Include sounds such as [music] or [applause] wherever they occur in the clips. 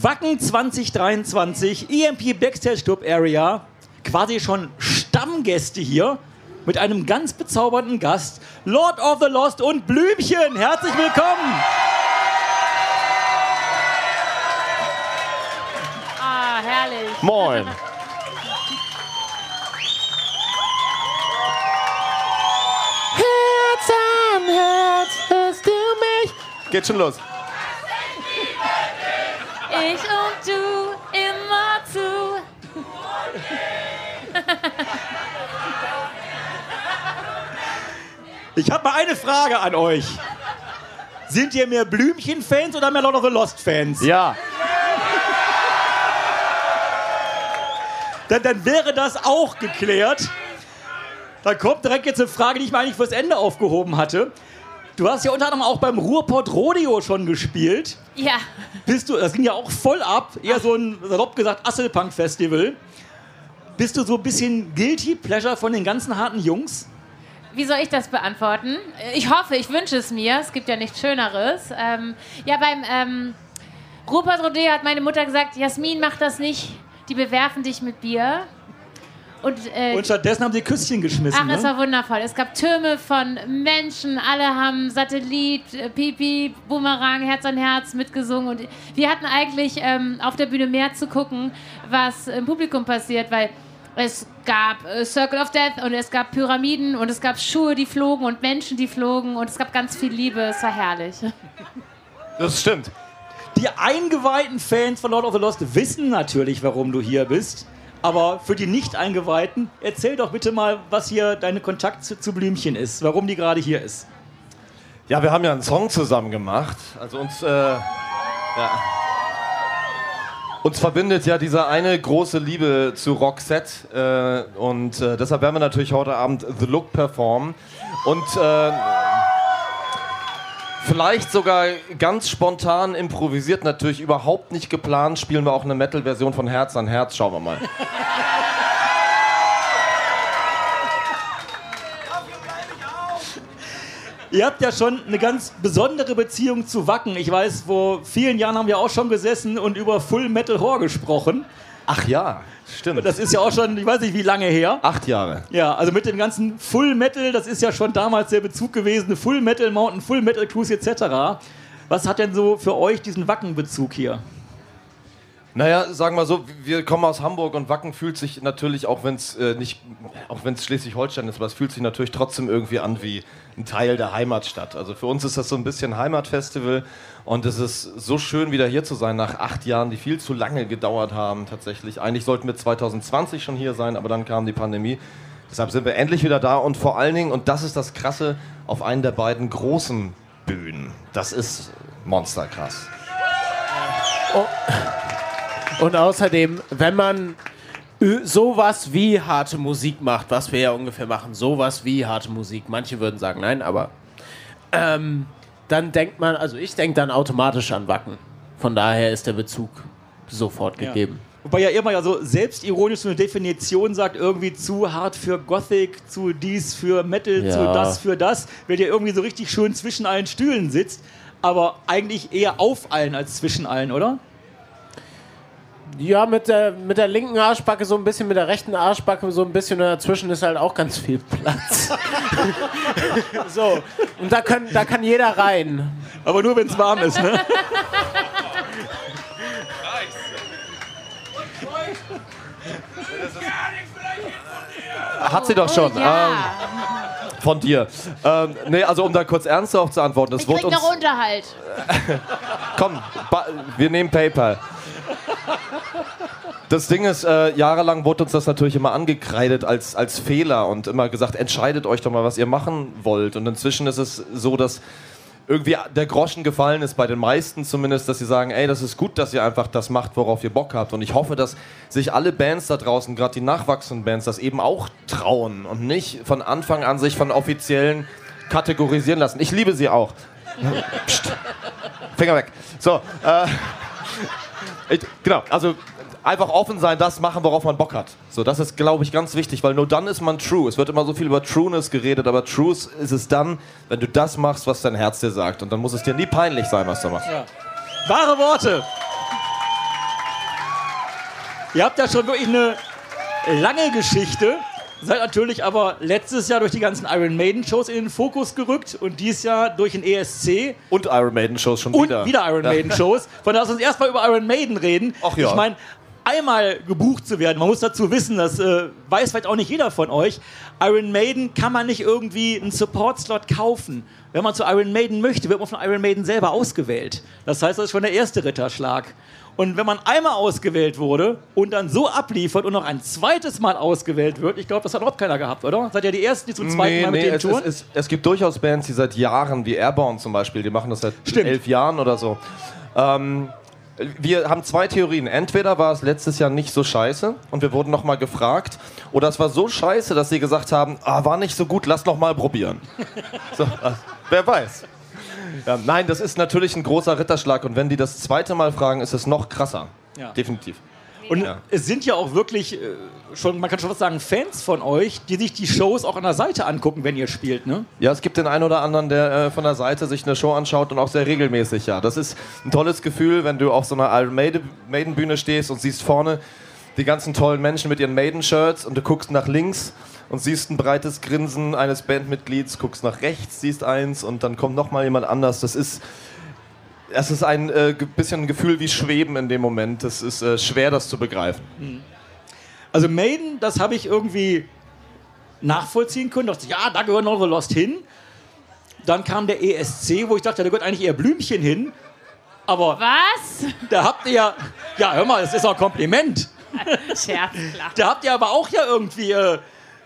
Wacken 2023, EMP Backstage Club Area, quasi schon Stammgäste hier mit einem ganz bezaubernden Gast, Lord of the Lost und Blümchen. Herzlich willkommen! Ah, herrlich. Moin. Herz an Herz, hörst du mich? Geht schon los. Ich und du immer zu. Ich habe mal eine Frage an euch. Sind ihr mehr Blümchen-Fans oder mehr Lord of the Lost-Fans? Ja. Dann, dann wäre das auch geklärt. Dann kommt direkt jetzt eine Frage, die ich mir eigentlich fürs Ende aufgehoben hatte. Du hast ja unter anderem auch beim Ruhrpott Rodeo schon gespielt. Ja. Bist du, das ging ja auch voll ab, eher so ein, salopp gesagt, Asselpunk-Festival. Bist du so ein bisschen guilty pleasure von den ganzen harten Jungs? Wie soll ich das beantworten? Ich hoffe, ich wünsche es mir. Es gibt ja nichts Schöneres. Ähm, ja, beim ähm, Rupert Rodeo hat meine Mutter gesagt, Jasmin, mach das nicht. Die bewerfen dich mit Bier. Und, äh, Und stattdessen haben sie Küsschen geschmissen. Ach, es ne? war wundervoll. Es gab Türme von Menschen, alle haben Satellit, äh, Pipi, Boomerang, Herz an Herz mitgesungen. Und wir hatten eigentlich ähm, auf der Bühne mehr zu gucken, was im Publikum passiert, weil es gab äh, Circle of Death und es gab Pyramiden und es gab Schuhe, die flogen und Menschen, die flogen und es gab ganz viel Liebe. Es war herrlich. [laughs] Das stimmt. Die eingeweihten Fans von Lord of the Lost wissen natürlich, warum du hier bist. Aber für die Nicht-Eingeweihten, erzähl doch bitte mal, was hier deine Kontakt zu, zu Blümchen ist, warum die gerade hier ist. Ja, wir haben ja einen Song zusammen gemacht. Also uns, äh, ja. Uns verbindet ja diese eine große Liebe zu Roxette. Äh, und äh, deshalb werden wir natürlich heute Abend The Look performen. Und äh, vielleicht sogar ganz spontan improvisiert, natürlich überhaupt nicht geplant, spielen wir auch eine Metal-Version von Herz an Herz. Schauen wir mal. Ihr habt ja schon eine ganz besondere Beziehung zu Wacken. Ich weiß, vor vielen Jahren haben wir auch schon gesessen und über Full Metal Horror gesprochen. Ach ja, stimmt. Das ist ja auch schon, ich weiß nicht, wie lange her. Acht Jahre. Ja, also mit dem ganzen Full Metal, das ist ja schon damals der Bezug gewesen, Full Metal Mountain, Full Metal Cruise etc. Was hat denn so für euch diesen Wacken-Bezug hier? Naja, sagen wir so, wir kommen aus Hamburg und Wacken fühlt sich natürlich, auch wenn es äh, nicht, auch wenn es Schleswig-Holstein ist, aber es fühlt sich natürlich trotzdem irgendwie an wie ein Teil der Heimatstadt. Also für uns ist das so ein bisschen Heimatfestival und es ist so schön, wieder hier zu sein nach acht Jahren, die viel zu lange gedauert haben tatsächlich. Eigentlich sollten wir 2020 schon hier sein, aber dann kam die Pandemie. Deshalb sind wir endlich wieder da und vor allen Dingen, und das ist das Krasse, auf einen der beiden großen Bühnen. Das ist monsterkrass. Und außerdem, wenn man sowas wie harte Musik macht, was wir ja ungefähr machen, sowas wie harte Musik, manche würden sagen nein, aber ähm, dann denkt man, also ich denke dann automatisch an Wacken. Von daher ist der Bezug sofort gegeben. Wobei ja immer ja so selbstironisch so eine Definition sagt, irgendwie zu hart für Gothic, zu dies für Metal, Ja. zu das für das, weil der irgendwie so richtig schön zwischen allen Stühlen sitzt, aber eigentlich eher auf allen als zwischen allen, oder? Ja, mit der, mit der linken Arschbacke so ein bisschen, mit der rechten Arschbacke so ein bisschen und dazwischen ist halt auch ganz viel Platz. [laughs] so, und da, können, da kann jeder rein. Aber nur wenn es warm ist, ne? Hat sie doch schon. Oh, ja. Ähm, von dir. Ähm, nee, also um da kurz ernsthaft auch zu antworten. Das ich wurde krieg uns. noch Unterhalt. [laughs] Komm, ba- wir nehmen PayPal. Das Ding ist, äh, jahrelang wurde uns das natürlich immer angekreidet als, als Fehler und immer gesagt, entscheidet euch doch mal, was ihr machen wollt. Und inzwischen ist es so, dass irgendwie der Groschen gefallen ist, bei den meisten zumindest, dass sie sagen, ey, das ist gut, dass ihr einfach das macht, worauf ihr Bock habt. Und ich hoffe, dass sich alle Bands da draußen, gerade die nachwachsenden Bands, das eben auch trauen und nicht von Anfang an sich von offiziellen kategorisieren lassen. Ich liebe sie auch. [laughs] Psst. Finger weg. So, äh, genau, also einfach offen sein, das machen, worauf man Bock hat. So, das ist, glaube ich, ganz wichtig, weil nur dann ist man true. Es wird immer so viel über Trueness geredet, aber Truth ist es dann, wenn du das machst, was dein Herz dir sagt. Und dann muss es dir nie peinlich sein, was du machst. Wahre Worte. Ihr habt ja schon wirklich eine lange Geschichte. Seid natürlich aber letztes Jahr durch die ganzen Iron Maiden Shows in den Fokus gerückt und dieses Jahr durch den ESC Und Iron Maiden Shows schon und wieder. wieder, Iron Maiden Shows. Von daher lass uns erstmal über Iron Maiden reden. Ach ja. Ich meine, einmal gebucht zu werden, man muss dazu wissen, das äh, weiß vielleicht auch nicht jeder von euch. Iron Maiden kann man nicht irgendwie einen Support-Slot kaufen. Wenn man zu Iron Maiden möchte, wird man von Iron Maiden selber ausgewählt. Das heißt, das ist schon der erste Ritterschlag. Und wenn man einmal ausgewählt wurde und dann so abliefert und noch ein zweites Mal ausgewählt wird, ich glaube, das hat überhaupt keiner gehabt, oder? Seid ihr die Ersten, die zum zweiten Nee, Mal mit nee, denen es, touren? es, es, es gibt durchaus Bands, die seit Jahren, wie Airborne zum Beispiel, die machen das seit Stimmt. elf Jahren oder so. Ähm, wir haben zwei Theorien. Entweder war es letztes Jahr nicht so scheiße und wir wurden nochmal gefragt, oder es war so scheiße, dass sie gesagt haben, ah, war nicht so gut, lass noch mal probieren. [laughs] so, äh, wer weiß. Ja, nein, das ist natürlich ein großer Ritterschlag und wenn die das zweite Mal fragen, ist es noch krasser. Ja. Definitiv. Und Ja. es sind ja auch wirklich äh, schon, man kann schon was sagen, Fans von euch, die sich die Shows auch an der Seite angucken, wenn ihr spielt, ne? Ja, es gibt den einen oder anderen, der äh, von der Seite sich eine Show anschaut und auch sehr regelmäßig, ja. Das ist ein tolles Gefühl, wenn du auf so einer Iron Maiden Bühne stehst und siehst vorne die ganzen tollen Menschen mit ihren Maiden-Shirts und du guckst nach links und siehst ein breites Grinsen eines Bandmitglieds, guckst nach rechts, siehst eins und dann kommt noch mal jemand anders. Das ist, das ist ein äh, bisschen ein Gefühl wie Schweben in dem Moment. Das ist äh, schwer, das zu begreifen. Also Maiden, das habe ich irgendwie nachvollziehen können. Dachte, ja, da gehört The Lost hin. Dann kam der ESC, wo ich dachte, da gehört eigentlich eher Blümchen hin. Aber Was? da habt ihr ja, ja, hör mal, das ist auch ein Kompliment. [laughs] Scherz, klar. Da habt ihr aber auch ja irgendwie äh,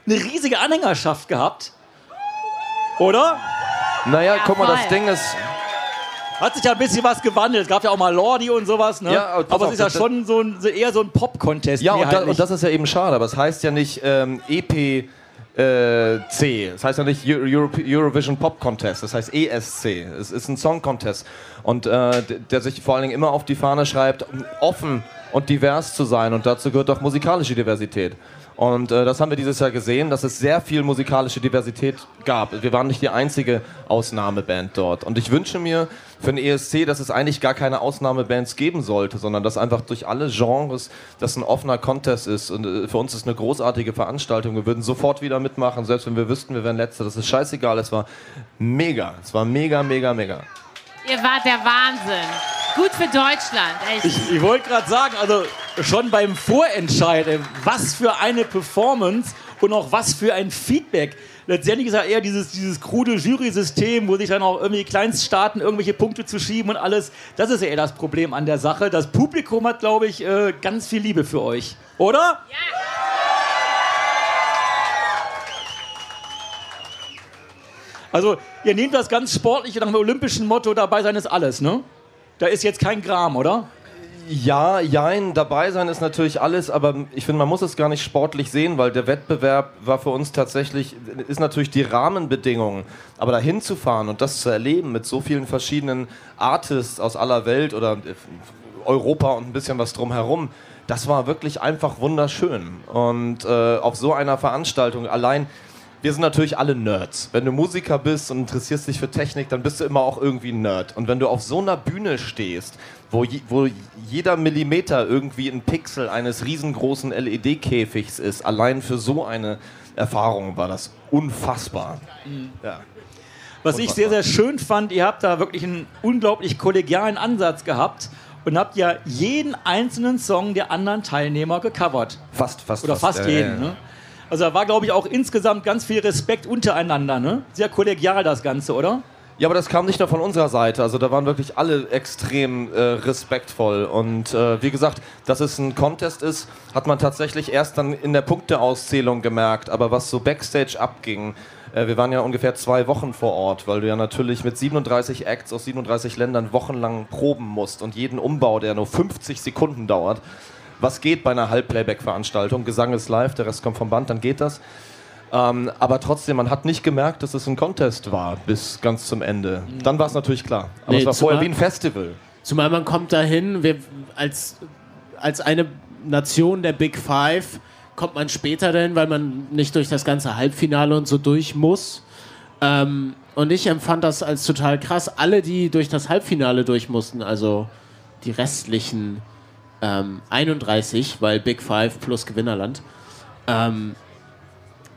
eine riesige Anhängerschaft gehabt. Oder? Naja, guck mal, das voll. Ding ist, Hat sich ja ein bisschen was gewandelt. Es gab ja auch mal Lordi und sowas, ne? Ja, aber aber es ist ja schon so ein, eher so ein Pop-Contest. Ja, und, da, mehrheitlich. und das ist ja eben schade, aber es heißt ja nicht ähm, EP. Äh, C. Das heißt ja nicht Eu- Europe, Eurovision Pop Contest, das heißt ESC. Es ist ein Song Contest. Und äh, der sich vor allen Dingen immer auf die Fahne schreibt, offen und divers zu sein. Und dazu gehört auch musikalische Diversität. Und äh, das haben wir dieses Jahr gesehen, dass es sehr viel musikalische Diversität gab. Wir waren nicht die einzige Ausnahmeband dort. Und ich wünsche mir für den ESC, dass es eigentlich gar keine Ausnahmebands geben sollte, sondern dass einfach durch alle Genres das ein offener Contest ist. Und äh, für uns ist eine großartige Veranstaltung. Wir würden sofort wieder mitmachen, selbst wenn wir wüssten, wir wären Letzte. Das ist scheißegal. Es war mega. Es war mega, mega, mega. Ihr wart der Wahnsinn. Gut für Deutschland, echt. Ich, ich wollte gerade sagen, also schon beim Vorentscheid, ey, was für eine Performance und auch was für ein Feedback. Letztendlich ist ja eher dieses, dieses krude Jury-System, wo sich dann auch irgendwie Kleinststaaten irgendwelche Punkte zu schieben und alles. Das ist ja eher das Problem an der Sache. Das Publikum hat, glaube ich, äh, ganz viel Liebe für euch. Oder? Also, ihr nehmt das ganz sportlich nach dem olympischen Motto, dabei sein ist alles, ne? Da ist jetzt kein Gram, oder? Ja, jein, dabei sein ist natürlich alles, aber ich finde, man muss es gar nicht sportlich sehen, weil der Wettbewerb war für uns tatsächlich, ist natürlich die Rahmenbedingungen. Aber dahin zu fahren und das zu erleben mit so vielen verschiedenen Artists aus aller Welt oder Europa und ein bisschen was drumherum, das war wirklich einfach wunderschön. Und äh, auf so einer Veranstaltung allein, wir sind natürlich alle Nerds. Wenn du Musiker bist und interessierst dich für Technik, dann bist du immer auch irgendwie ein Nerd. Und wenn du auf so einer Bühne stehst, wo, je, wo jeder Millimeter irgendwie ein Pixel eines riesengroßen LED-Käfigs ist, allein für so eine Erfahrung war das unfassbar. Ja. Was ich sehr, sehr schön fand, ihr habt da wirklich einen unglaublich kollegialen Ansatz gehabt und habt ja jeden einzelnen Song der anderen Teilnehmer gecovert. Fast, fast. Oder fast Ja, ja, jeden, ja. ne? Also da war, glaube ich, auch insgesamt ganz viel Respekt untereinander, ne? Sehr kollegial das Ganze, oder? Ja, aber das kam nicht nur von unserer Seite. Also da waren wirklich alle extrem äh, respektvoll. Und äh, wie gesagt, dass es ein Contest ist, hat man tatsächlich erst dann in der Punkteauszählung gemerkt. Aber was so backstage abging, äh, wir waren ja ungefähr zwei Wochen vor Ort, weil du ja natürlich mit 37 Acts aus 37 Ländern wochenlang proben musst und jeden Umbau, der nur 50 Sekunden dauert. Was geht bei einer Halbplayback-Veranstaltung? Gesang ist live, der Rest kommt vom Band, dann geht das. Ähm, aber trotzdem, man hat nicht gemerkt, dass es ein Contest war bis ganz zum Ende. Dann war es natürlich klar. Aber Nee, es war vorher wie ein Festival. Zumal man kommt dahin, wir, als, als eine Nation der Big Five kommt man später dahin, weil man nicht durch das ganze Halbfinale und so durch muss. Ähm, und ich empfand das als total krass. Alle, die durch das Halbfinale durch mussten, also die restlichen ähm, 31, weil Big Five plus Gewinnerland. Ähm,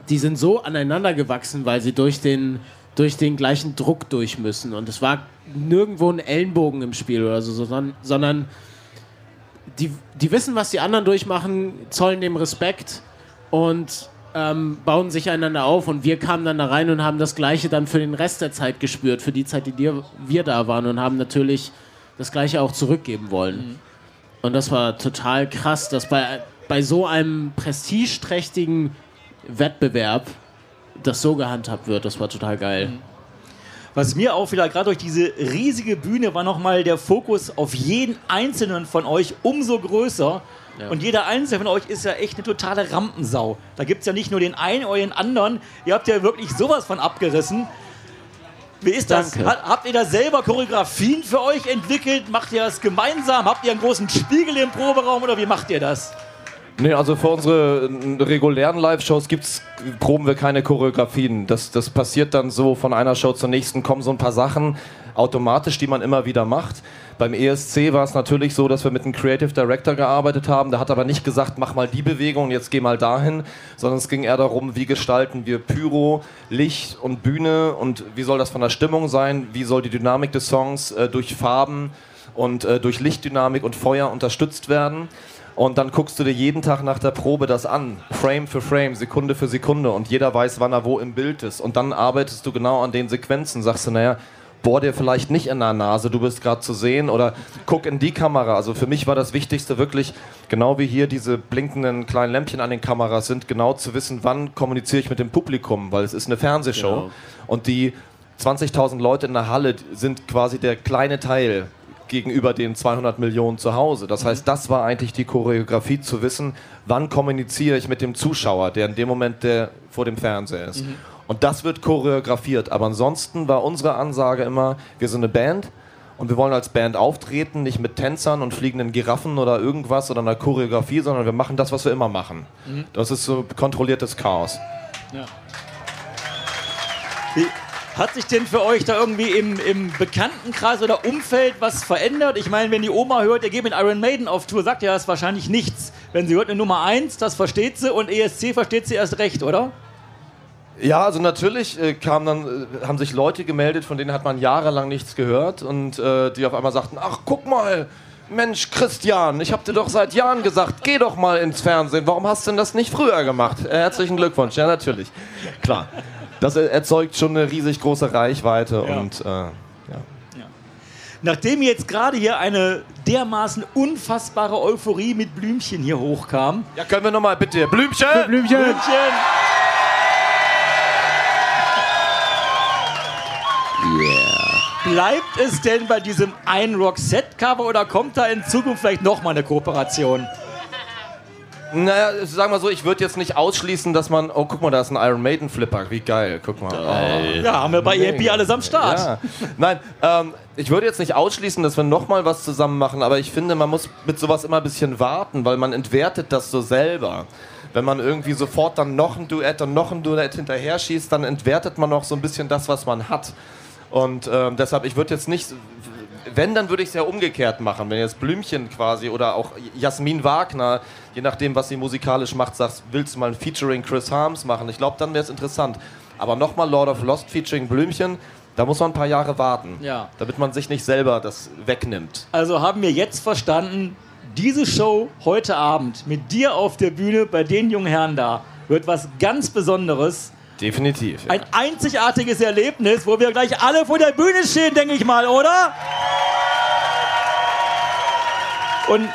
die sind so aneinander gewachsen, weil sie durch den, durch den gleichen Druck durch müssen. Und es war nirgendwo ein Ellenbogen im Spiel oder so, sondern, sondern die, die wissen, was die anderen durchmachen, zollen dem Respekt und ähm, bauen sich einander auf. Und wir kamen dann da rein und haben das Gleiche dann für den Rest der Zeit gespürt, für die Zeit, die wir da waren und haben natürlich das Gleiche auch zurückgeben wollen. Und das war total krass, dass bei, bei so einem prestigeträchtigen Wettbewerb das so gehandhabt wird. Das war total geil. Was mir auch wieder gerade durch diese riesige Bühne war nochmal der Fokus auf jeden einzelnen von euch umso größer. Ja. Und jeder einzelne von euch ist ja echt eine totale Rampensau. Da gibt es ja nicht nur den einen oder den anderen. Ihr habt ja wirklich sowas von abgerissen. Wie ist das? Danke. Ha- Habt ihr da selber Choreografien für euch entwickelt? Macht ihr das gemeinsam? Habt ihr einen großen Spiegel im Proberaum oder wie macht ihr das? Nee, also für unsere äh, regulären Live-Shows gibt's, proben wir keine Choreografien. Das, das passiert dann so von einer Show zur nächsten, kommen so ein paar Sachen automatisch, die man immer wieder macht. Beim ESC war es natürlich so, dass wir mit einem Creative Director gearbeitet haben. Der hat aber nicht gesagt, mach mal die Bewegung, jetzt geh mal dahin, sondern es ging eher darum, wie gestalten wir Pyro, Licht und Bühne und wie soll das von der Stimmung sein, wie soll die Dynamik des Songs äh, durch Farben und äh, durch Lichtdynamik und Feuer unterstützt werden. Und dann guckst du dir jeden Tag nach der Probe das an, Frame für Frame, Sekunde für Sekunde und jeder weiß, wann er wo im Bild ist. Und dann arbeitest du genau an den Sequenzen, sagst du, naja, bohr dir vielleicht nicht in der Nase, du bist gerade zu sehen oder guck in die Kamera. Also für mich war das Wichtigste wirklich, genau wie hier diese blinkenden kleinen Lämpchen an den Kameras sind, genau zu wissen, wann kommuniziere ich mit dem Publikum, weil es ist eine Fernsehshow Genau. und die 20.000 Leute in der Halle sind quasi der kleine Teil gegenüber den 200 Millionen zu Hause. Das heißt, das war eigentlich die Choreografie zu wissen, wann kommuniziere ich mit dem Zuschauer, der in dem Moment der vor dem Fernseher ist. Und das wird choreografiert. Aber ansonsten war unsere Ansage immer, wir sind eine Band und wir wollen als Band auftreten, nicht mit Tänzern und fliegenden Giraffen oder irgendwas oder einer Choreografie, sondern wir machen das, was wir immer machen. Das ist so kontrolliertes Chaos. Wie, hat sich denn für euch da irgendwie im, im Bekanntenkreis oder Umfeld was verändert? Ich meine, wenn die Oma hört, ihr geht mit Iron Maiden auf Tour, sagt ja das wahrscheinlich nichts. Wenn sie hört eine Nummer 1, das versteht sie und ESC versteht sie erst recht, oder? Ja, also natürlich äh, kamen dann, äh, haben sich Leute gemeldet, von denen hat man jahrelang nichts gehört und äh, die auf einmal sagten, ach guck mal, Mensch Christian, ich hab dir doch seit Jahren gesagt, geh doch mal ins Fernsehen, warum hast du denn das nicht früher gemacht? Äh, herzlichen Glückwunsch, ja natürlich, klar. Das erzeugt schon eine riesig große Reichweite Ja. und äh, ja. Nachdem jetzt gerade hier eine dermaßen unfassbare Euphorie mit Blümchen hier hochkam. Ja, können wir nochmal bitte, Blümchen! Blümchen! Blümchen! Bleibt es denn bei diesem einen Roxette-Cover oder kommt da in Zukunft vielleicht nochmal eine Kooperation? Naja, sagen wir so, ich würde jetzt nicht ausschließen, dass man, oh guck mal, da ist ein Iron Maiden Flipper, wie geil, guck mal. Oh. Ja, haben wir bei EMP alles am Start. Ja. Nein, ähm, ich würde jetzt nicht ausschließen, dass wir nochmal was zusammen machen, aber ich finde, man muss mit sowas immer ein bisschen warten, weil man entwertet das so selber. Wenn man irgendwie sofort dann noch ein Duett und noch ein Duett hinterher schießt, dann entwertet man noch so ein bisschen das, was man hat. Und ähm, deshalb, ich würde jetzt nicht, wenn, dann würde ich es ja umgekehrt machen. Wenn jetzt Blümchen quasi oder auch Jasmin Wagner, je nachdem, was sie musikalisch macht, sagst, willst du mal ein Featuring Chris Harms machen? Ich glaube, dann wäre es interessant. Aber nochmal Lord of Lost Featuring Blümchen, da muss man ein paar Jahre warten, Ja. damit man sich nicht selber das wegnimmt. Also haben wir jetzt verstanden, diese Show heute Abend mit dir auf der Bühne bei den jungen Herren da wird was ganz Besonderes. Definitiv. Ein einzigartiges Erlebnis, wo wir gleich alle vor der Bühne stehen, denke ich mal, oder? Und,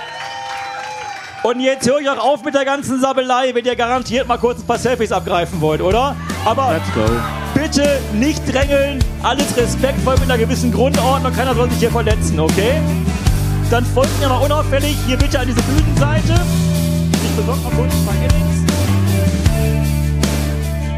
und jetzt höre ich auch auf mit der ganzen Sabelei, wenn ihr garantiert mal kurz ein paar Selfies abgreifen wollt, oder? Aber Let's go. bitte nicht drängeln, alles respektvoll mit einer gewissen Grundordnung, keiner soll sich hier verletzen, okay? Dann folgt mir mal unauffällig hier bitte an diese Bühnenseite. Ich besorge mal kurz ein paar Eddings.